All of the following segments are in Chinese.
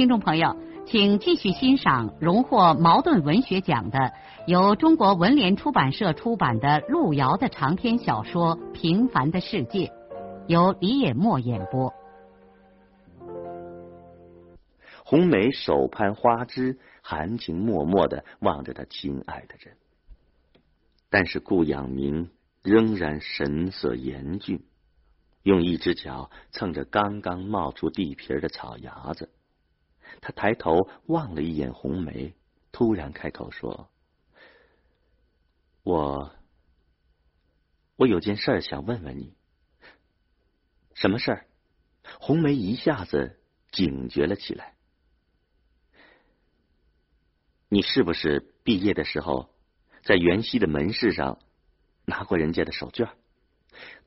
听众朋友，请继续欣赏荣获茅盾文学奖的、由中国文联出版社出版的路遥的长篇小说《平凡的世界》，由李野墨演播。红梅手攀花枝，含情脉脉的望着他亲爱的人，但是顾养民仍然神色严峻，用一只脚蹭着刚刚冒出地皮的草芽子。他抬头望了一眼红梅，突然开口说：“我，我有件事想问问你。什么事儿？”红梅一下子警觉了起来。你是不是毕业的时候在袁熙的门市上拿过人家的手绢？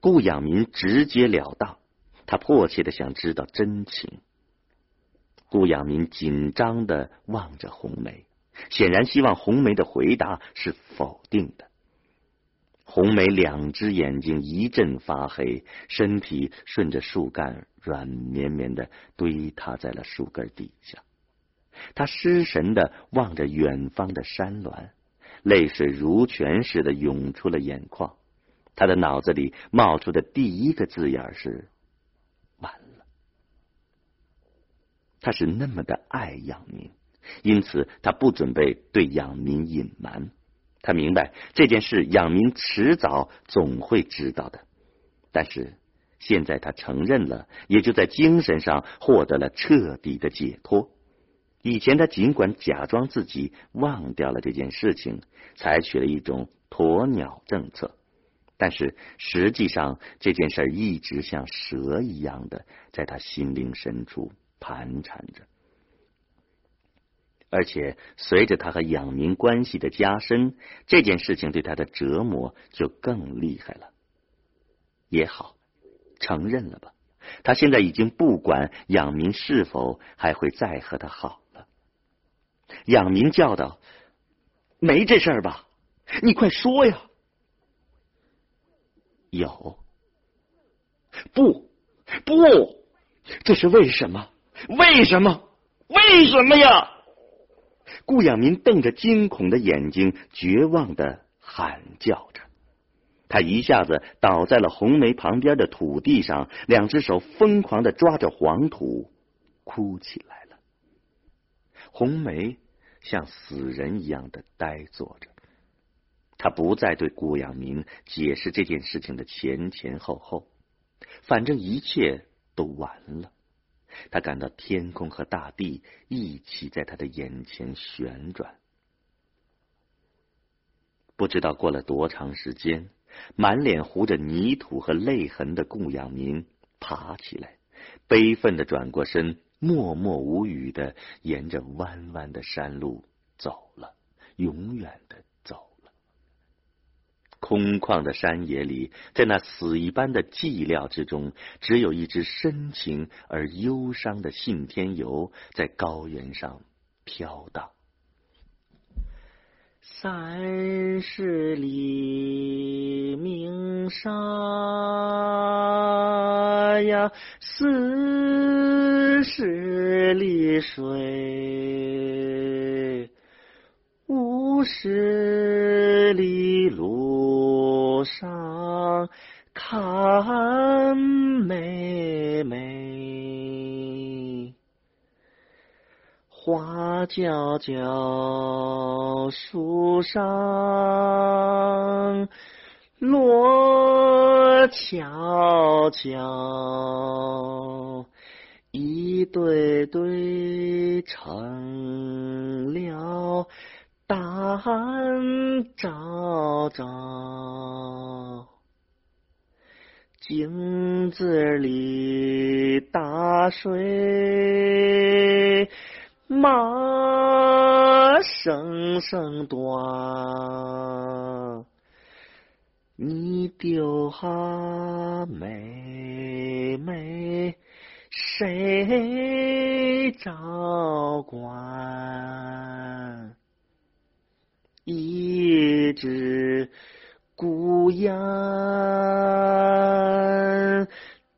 顾养民直截了当，他迫切的想知道真情。顾养民紧张的望着红梅，显然希望红梅的回答是否定的。红梅两只眼睛一阵发黑，身体顺着树干软绵绵的堆塌在了树根底下。他失神的望着远方的山峦，泪水如泉似的涌出了眼眶。他的脑子里冒出的第一个字眼是。他是那么的爱养民，因此他不准备对养民隐瞒。他明白这件事，养民迟早总会知道的。但是现在他承认了，也就在精神上获得了彻底的解脱。以前他尽管假装自己忘掉了这件事情，采取了一种鸵鸟政策，但是实际上这件事一直像蛇一样的在他心灵深处。盘缠着，而且随着他和养民关系的加深，这件事情对他的折磨就更厉害了。也好，承认了吧，他现在已经不管养民是否还会再和他好了。养民叫道：“没这事儿吧？你快说呀！”有，不，不，这是为什么？为什么？为什么呀？顾养民瞪着惊恐的眼睛，绝望的喊叫着。他一下子倒在了红梅旁边的土地上，两只手疯狂的抓着黄土，哭起来了。红梅像死人一样的呆坐着，他不再对顾养民解释这件事情的前前后后，反正一切都完了。他感到天空和大地一起在他的眼前旋转。不知道过了多长时间，满脸糊着泥土和泪痕的顾养民爬起来，悲愤的转过身，默默无语的沿着弯弯的山路走了，永远的。空旷的山野里，在那死一般的寂寥之中，只有一只深情而忧伤的信天游在高原上飘荡。三十里鸣沙呀，四十里水，五十里路。上看妹妹，花娇娇，树上落悄悄，一对对成了。胆昭昭，镜子里打水，马声声断，你丢下妹妹谁照管？一只孤雁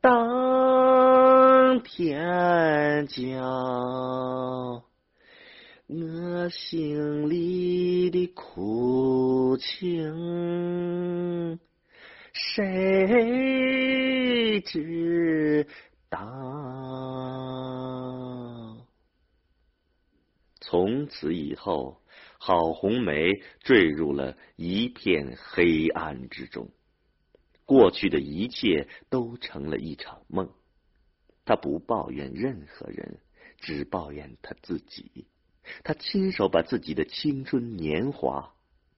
当天叫。我心里的苦情，谁知道？从此以后，郝红梅坠入了一片黑暗之中，过去的一切都成了一场梦。她不抱怨任何人，只抱怨她自己。他亲手把自己的青春年华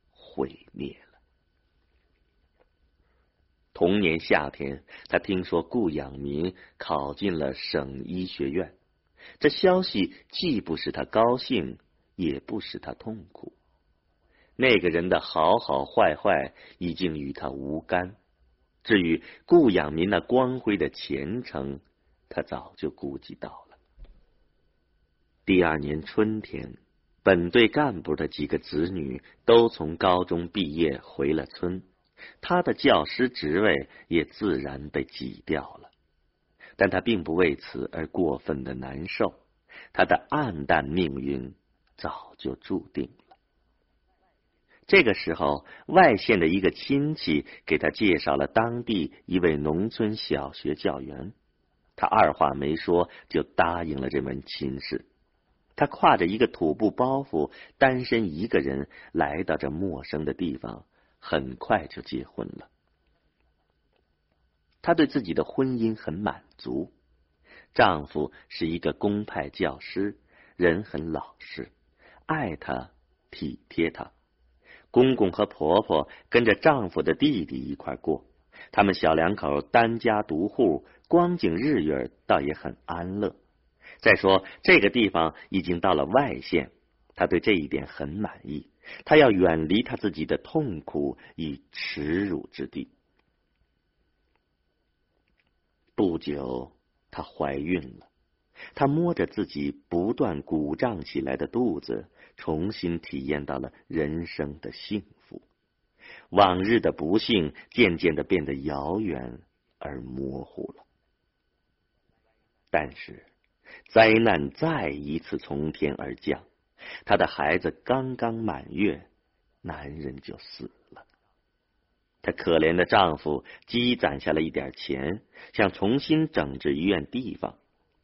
毁灭了。同年夏天，他听说顾养民考进了省医学院，这消息既不使他高兴，也不使他痛苦。那个人的好好坏坏已经与他无干。至于顾养民那光辉的前程，他早就估计到了。第二年春天，本队干部的几个子女都从高中毕业回了村，他的教师职位也自然被挤掉了。但他并不为此而过分的难受，他的暗淡命运早就注定了。这个时候，外县的一个亲戚给他介绍了当地一位农村小学教员，他二话没说就答应了这门亲事。他挎着一个土布包袱，单身一个人来到这陌生的地方，很快就结婚了。他对自己的婚姻很满足，丈夫是一个公派教师，人很老实，爱她，体贴她。公公和婆婆跟着丈夫的弟弟一块过，他们小两口单家独户，光景日月倒也很安乐。再说，这个地方已经到了外县，他对这一点很满意。他要远离他自己的痛苦与耻辱之地。不久，她怀孕了。她摸着自己不断鼓胀起来的肚子，重新体验到了人生的幸福。往日的不幸渐渐的变得遥远而模糊了。但是。灾难再一次从天而降，她的孩子刚刚满月，男人就死了。她可怜的丈夫积攒下了一点钱，想重新整治医院地方，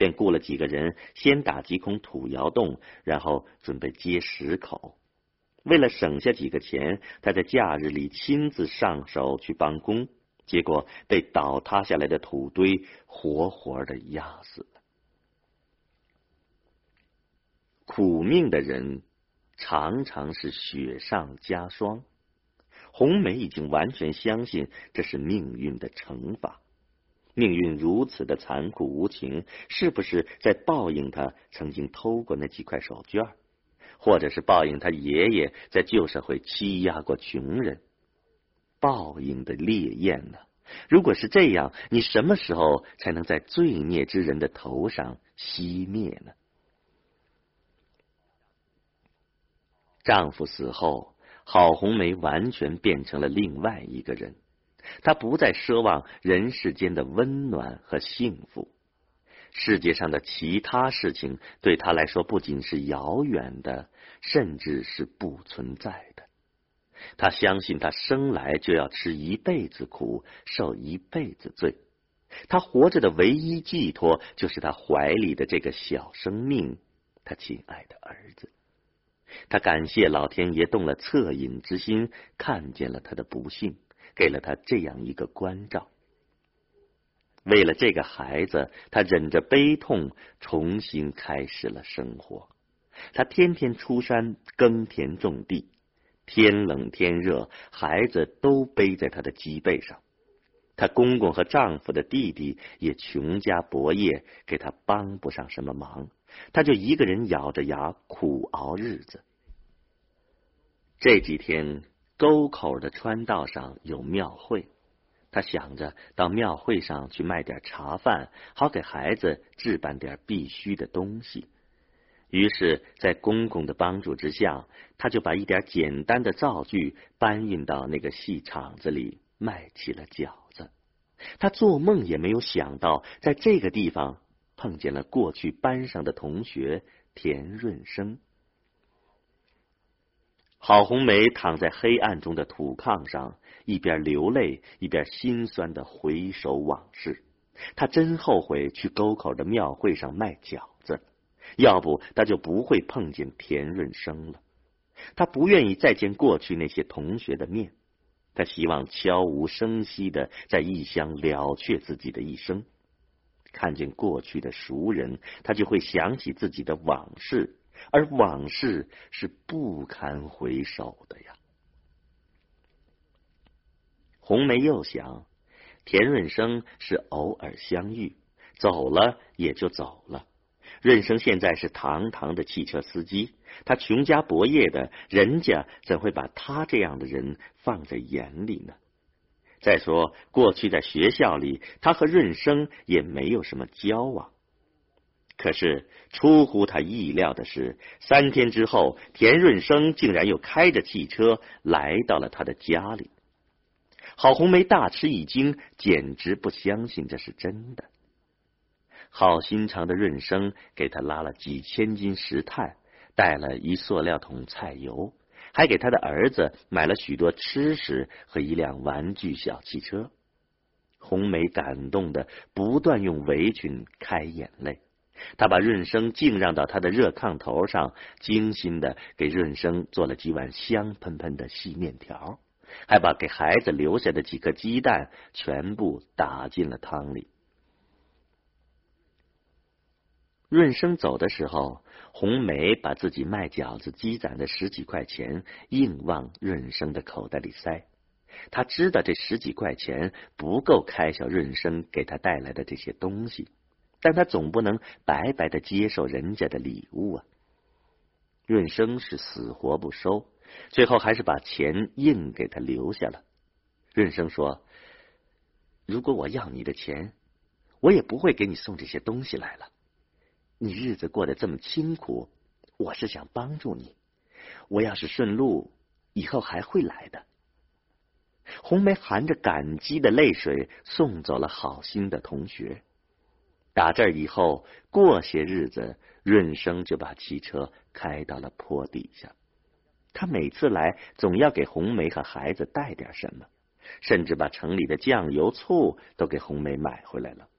便雇了几个人，先打几孔土窑洞，然后准备接石口。为了省下几个钱，他在假日里亲自上手去帮工，结果被倒塌下来的土堆活活的压死了。苦命的人常常是雪上加霜。红梅已经完全相信这是命运的惩罚。命运如此的残酷无情，是不是在报应他曾经偷过那几块手绢，或者是报应他爷爷在旧社会欺压过穷人？报应的烈焰呢？如果是这样，你什么时候才能在罪孽之人的头上熄灭呢？丈夫死后，郝红梅完全变成了另外一个人。他不再奢望人世间的温暖和幸福，世界上的其他事情对他来说不仅是遥远的，甚至是不存在的。他相信，他生来就要吃一辈子苦，受一辈子罪。他活着的唯一寄托，就是他怀里的这个小生命，他亲爱的儿子。他感谢老天爷动了恻隐之心，看见了他的不幸，给了他这样一个关照。为了这个孩子，他忍着悲痛，重新开始了生活。他天天出山耕田种地，天冷天热，孩子都背在他的脊背上。他公公和丈夫的弟弟也穷家薄业，给他帮不上什么忙。他就一个人咬着牙苦熬日子。这几天沟口的川道上有庙会，他想着到庙会上去卖点茶饭，好给孩子置办点必须的东西。于是，在公公的帮助之下，他就把一点简单的灶具搬运到那个戏场子里卖起了饺子。他做梦也没有想到，在这个地方碰见了过去班上的同学田润生。郝红梅躺在黑暗中的土炕上，一边流泪，一边心酸的回首往事。他真后悔去沟口的庙会上卖饺子。要不他就不会碰见田润生了。他不愿意再见过去那些同学的面，他希望悄无声息的在异乡了却自己的一生。看见过去的熟人，他就会想起自己的往事，而往事是不堪回首的呀。红梅又想，田润生是偶尔相遇，走了也就走了。润生现在是堂堂的汽车司机，他穷家薄业的，人家怎会把他这样的人放在眼里呢？再说，过去在学校里，他和润生也没有什么交往。可是出乎他意料的是，三天之后，田润生竟然又开着汽车来到了他的家里。郝红梅大吃一惊，简直不相信这是真的。好心肠的润生给他拉了几千斤石炭，带了一塑料桶菜油，还给他的儿子买了许多吃食和一辆玩具小汽车。红梅感动的不断用围裙开眼泪，他把润生敬让到他的热炕头上，精心的给润生做了几碗香喷喷的细面条，还把给孩子留下的几颗鸡蛋全部打进了汤里。润生走的时候，红梅把自己卖饺子积攒的十几块钱硬往润生的口袋里塞。他知道这十几块钱不够开销润生给他带来的这些东西，但他总不能白白的接受人家的礼物啊。润生是死活不收，最后还是把钱硬给他留下了。润生说：“如果我要你的钱，我也不会给你送这些东西来了。”你日子过得这么清苦，我是想帮助你。我要是顺路，以后还会来的。红梅含着感激的泪水送走了好心的同学。打这以后，过些日子，润生就把汽车开到了坡底下。他每次来，总要给红梅和孩子带点什么，甚至把城里的酱油、醋都给红梅买回来了。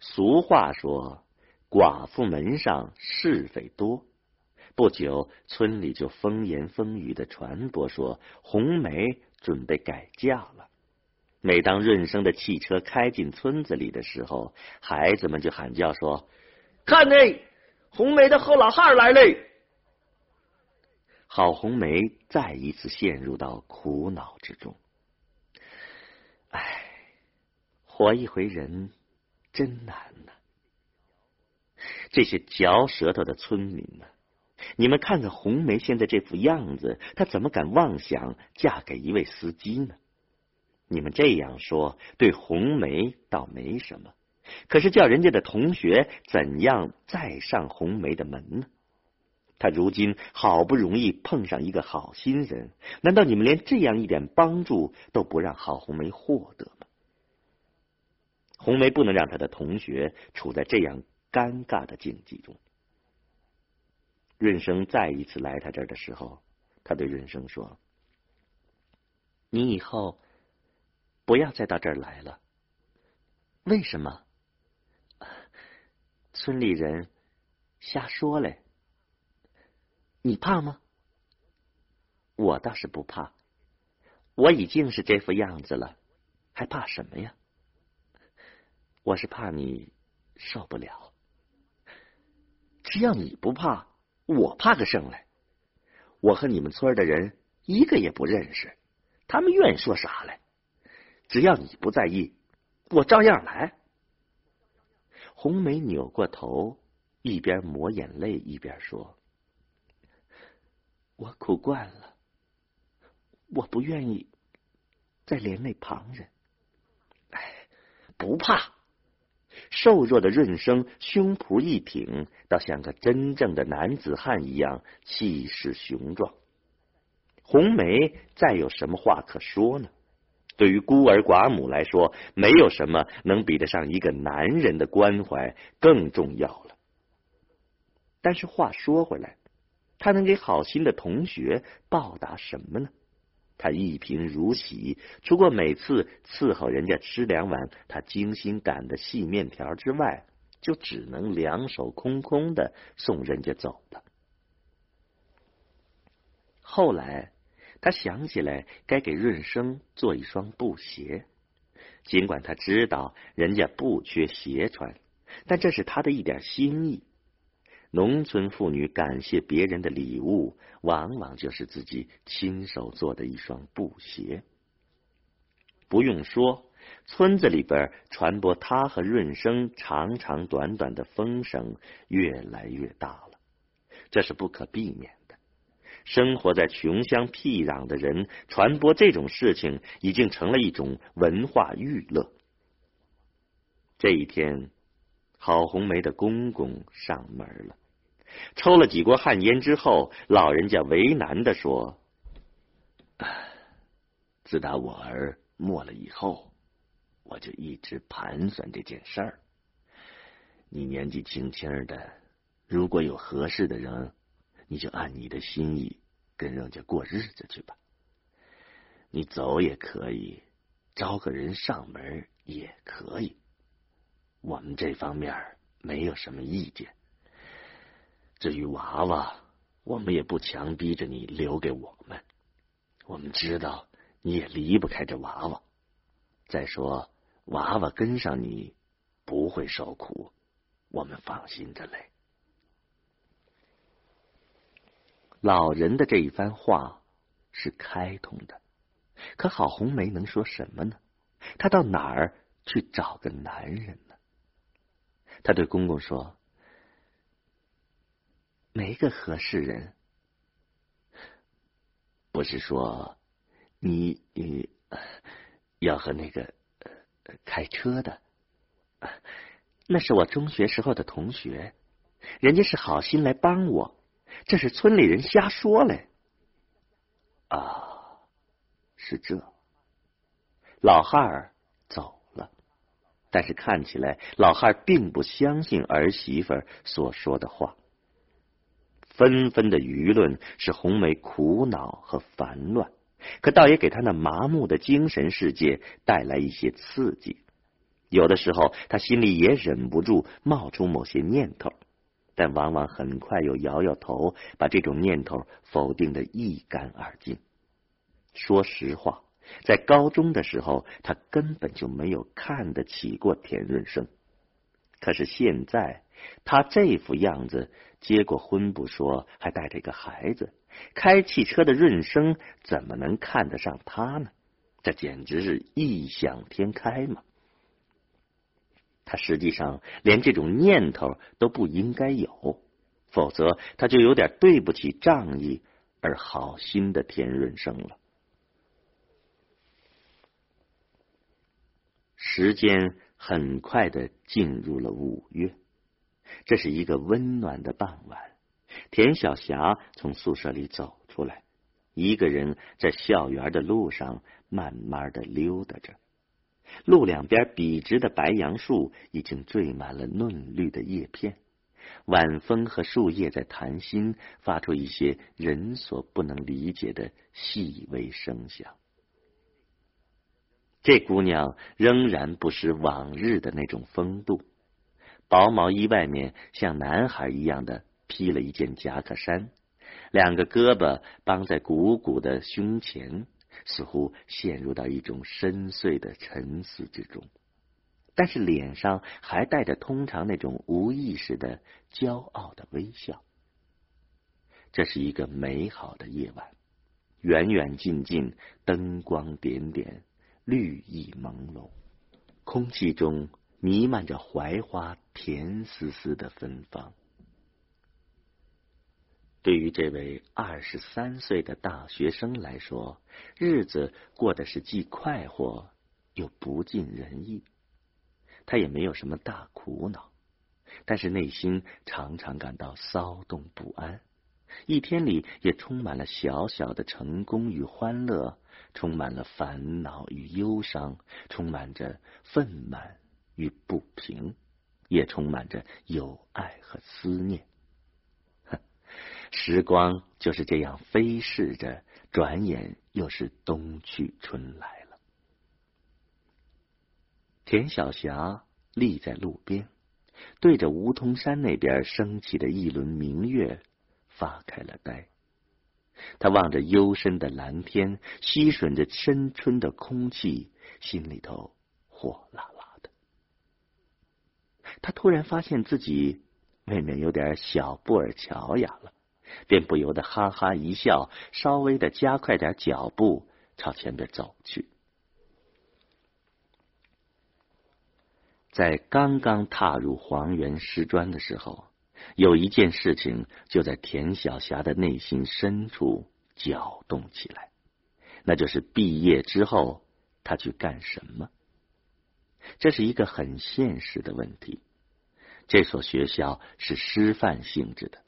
俗话说：“寡妇门上是非多。”不久，村里就风言风语的传播说，红梅准备改嫁了。每当润生的汽车开进村子里的时候，孩子们就喊叫说：“看嘞，红梅的后老汉来嘞！”郝红梅再一次陷入到苦恼之中。唉，活一回人。真难呐！这些嚼舌头的村民呢？你们看看红梅现在这副样子，她怎么敢妄想嫁给一位司机呢？你们这样说，对红梅倒没什么，可是叫人家的同学怎样再上红梅的门呢？他如今好不容易碰上一个好心人，难道你们连这样一点帮助都不让郝红梅获得吗？红梅不能让她的同学处在这样尴尬的境地中。润生再一次来他这儿的时候，他对润生说：“你以后不要再到这儿来了。为什么？村里人瞎说嘞。你怕吗？我倒是不怕，我已经是这副样子了，还怕什么呀？”我是怕你受不了，只要你不怕，我怕个甚来？我和你们村的人一个也不认识，他们愿意说啥来？只要你不在意，我照样来。红梅扭过头，一边抹眼泪一边说：“我苦惯了，我不愿意再连累旁人。”哎，不怕！瘦弱的润生胸脯一挺，倒像个真正的男子汉一样，气势雄壮。红梅再有什么话可说呢？对于孤儿寡母来说，没有什么能比得上一个男人的关怀更重要了。但是话说回来，他能给好心的同学报答什么呢？他一贫如洗，除过每次伺候人家吃两碗他精心擀的细面条之外，就只能两手空空的送人家走了。后来。他想起来该给润生做一双布鞋，尽管他知道人家不缺鞋穿，但这是他的一点心意。农村妇女感谢别人的礼物，往往就是自己亲手做的一双布鞋。不用说，村子里边传播他和润生长长短短的风声越来越大了，这是不可避免。生活在穷乡僻壤的人，传播这种事情已经成了一种文化娱乐。这一天，郝红梅的公公上门了，抽了几锅旱烟之后，老人家为难的说：“自打我儿没了以后，我就一直盘算这件事儿。你年纪轻轻的，如果有合适的人。”你就按你的心意跟人家过日子去吧。你走也可以，招个人上门也可以。我们这方面没有什么意见。至于娃娃，我们也不强逼着你留给我们。我们知道你也离不开这娃娃。再说，娃娃跟上你不会受苦，我们放心的嘞。老人的这一番话是开通的，可郝红梅能说什么呢？她到哪儿去找个男人呢？她对公公说：“没个合适人。”不是说你你要和那个开车的？那是我中学时候的同学，人家是好心来帮我。这是村里人瞎说嘞！啊，是这。老汉儿走了，但是看起来老汉儿并不相信儿媳妇所说的话。纷纷的舆论使红梅苦恼和烦乱，可倒也给她那麻木的精神世界带来一些刺激。有的时候，她心里也忍不住冒出某些念头。但往往很快又摇摇头，把这种念头否定的一干二净。说实话，在高中的时候，他根本就没有看得起过田润生。可是现在，他这副样子，结过婚不说，还带着一个孩子，开汽车的润生怎么能看得上他呢？这简直是异想天开嘛！他实际上连这种念头都不应该有，否则他就有点对不起仗义而好心的田润生了。时间很快的进入了五月，这是一个温暖的傍晚，田小霞从宿舍里走出来，一个人在校园的路上慢慢的溜达着。路两边笔直的白杨树已经缀满了嫩绿的叶片，晚风和树叶在谈心，发出一些人所不能理解的细微声响。这姑娘仍然不失往日的那种风度，薄毛衣外面像男孩一样的披了一件夹克衫，两个胳膊绑在鼓鼓的胸前。似乎陷入到一种深邃的沉思之中，但是脸上还带着通常那种无意识的骄傲的微笑。这是一个美好的夜晚，远远近近灯光点点，绿意朦胧，空气中弥漫着槐花甜丝丝的芬芳。对于这位二十三岁的大学生来说，日子过得是既快活又不尽人意。他也没有什么大苦恼，但是内心常常感到骚动不安。一天里也充满了小小的成功与欢乐，充满了烦恼与忧伤，充满着愤满与不平，也充满着友爱和思念。时光就是这样飞逝着，转眼又是冬去春来了。田晓霞立在路边，对着梧桐山那边升起的一轮明月。发开了呆，他望着幽深的蓝天，吸吮着深春的空气，心里头火辣辣的。他突然发现自己未免有点小布尔乔亚了，便不由得哈哈一笑，稍微的加快点脚步朝前边走去。在刚刚踏入黄原师专的时候。有一件事情就在田晓霞的内心深处搅动起来，那就是毕业之后他去干什么？这是一个很现实的问题。这所学校是师范性质的，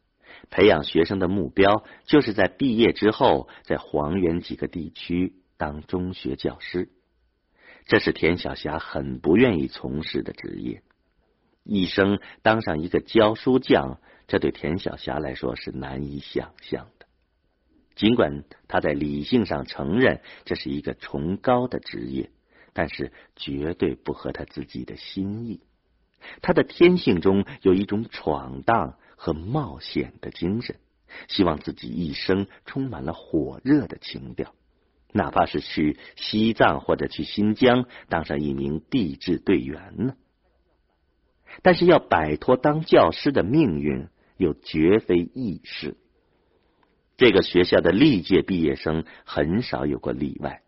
培养学生的目标就是在毕业之后在黄原几个地区当中学教师。这是田晓霞很不愿意从事的职业。一生当上一个教书匠，这对田晓霞来说是难以想象的。尽管他在理性上承认这是一个崇高的职业，但是绝对不合他自己的心意。他的天性中有一种闯荡和冒险的精神，希望自己一生充满了火热的情调，哪怕是去西藏或者去新疆当上一名地质队员呢。但是要摆脱当教师的命运，又绝非易事。这个学校的历届毕业生很少有过例外。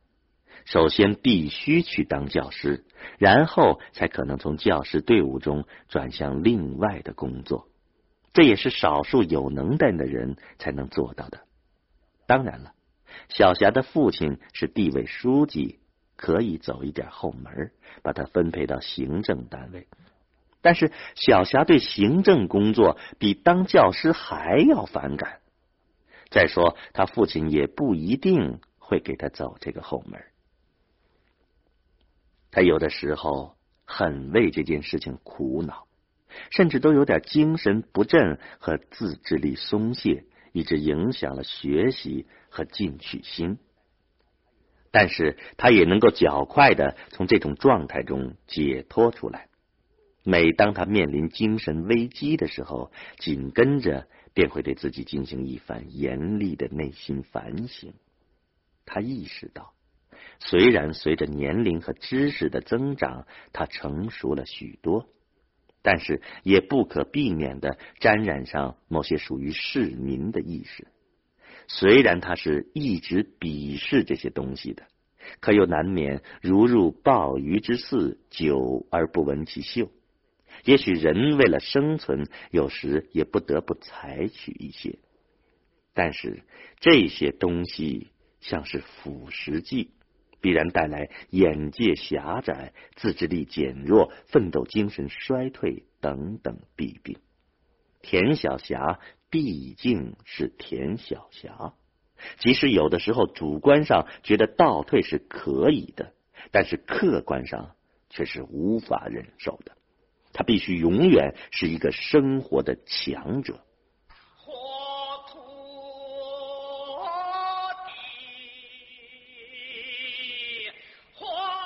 首先必须去当教师，然后才可能从教师队伍中转向另外的工作。这也是少数有能耐的人才能做到的。当然了，小霞的父亲是地委书记，可以走一点后门，把他分配到行政单位。但是小霞对行政工作比当教师还要反感。再说，他父亲也不一定会给他走这个后门。他有的时候很为这件事情苦恼，甚至都有点精神不振和自制力松懈，以致影响了学习和进取心。但是他也能够较快的从这种状态中解脱出来。每当他面临精神危机的时候，紧跟着便会对自己进行一番严厉的内心反省。他意识到，虽然随着年龄和知识的增长，他成熟了许多，但是也不可避免的沾染上某些属于市民的意识。虽然他是一直鄙视这些东西的，可又难免如入鲍鱼之肆，久而不闻其臭。也许人为了生存，有时也不得不采取一些，但是这些东西像是腐蚀剂，必然带来眼界狭窄、自制力减弱、奋斗精神衰退等等弊病。田晓霞毕竟是田晓霞，即使有的时候主观上觉得倒退是可以的，但是客观上却是无法忍受的。他必须永远是一个生活的强者。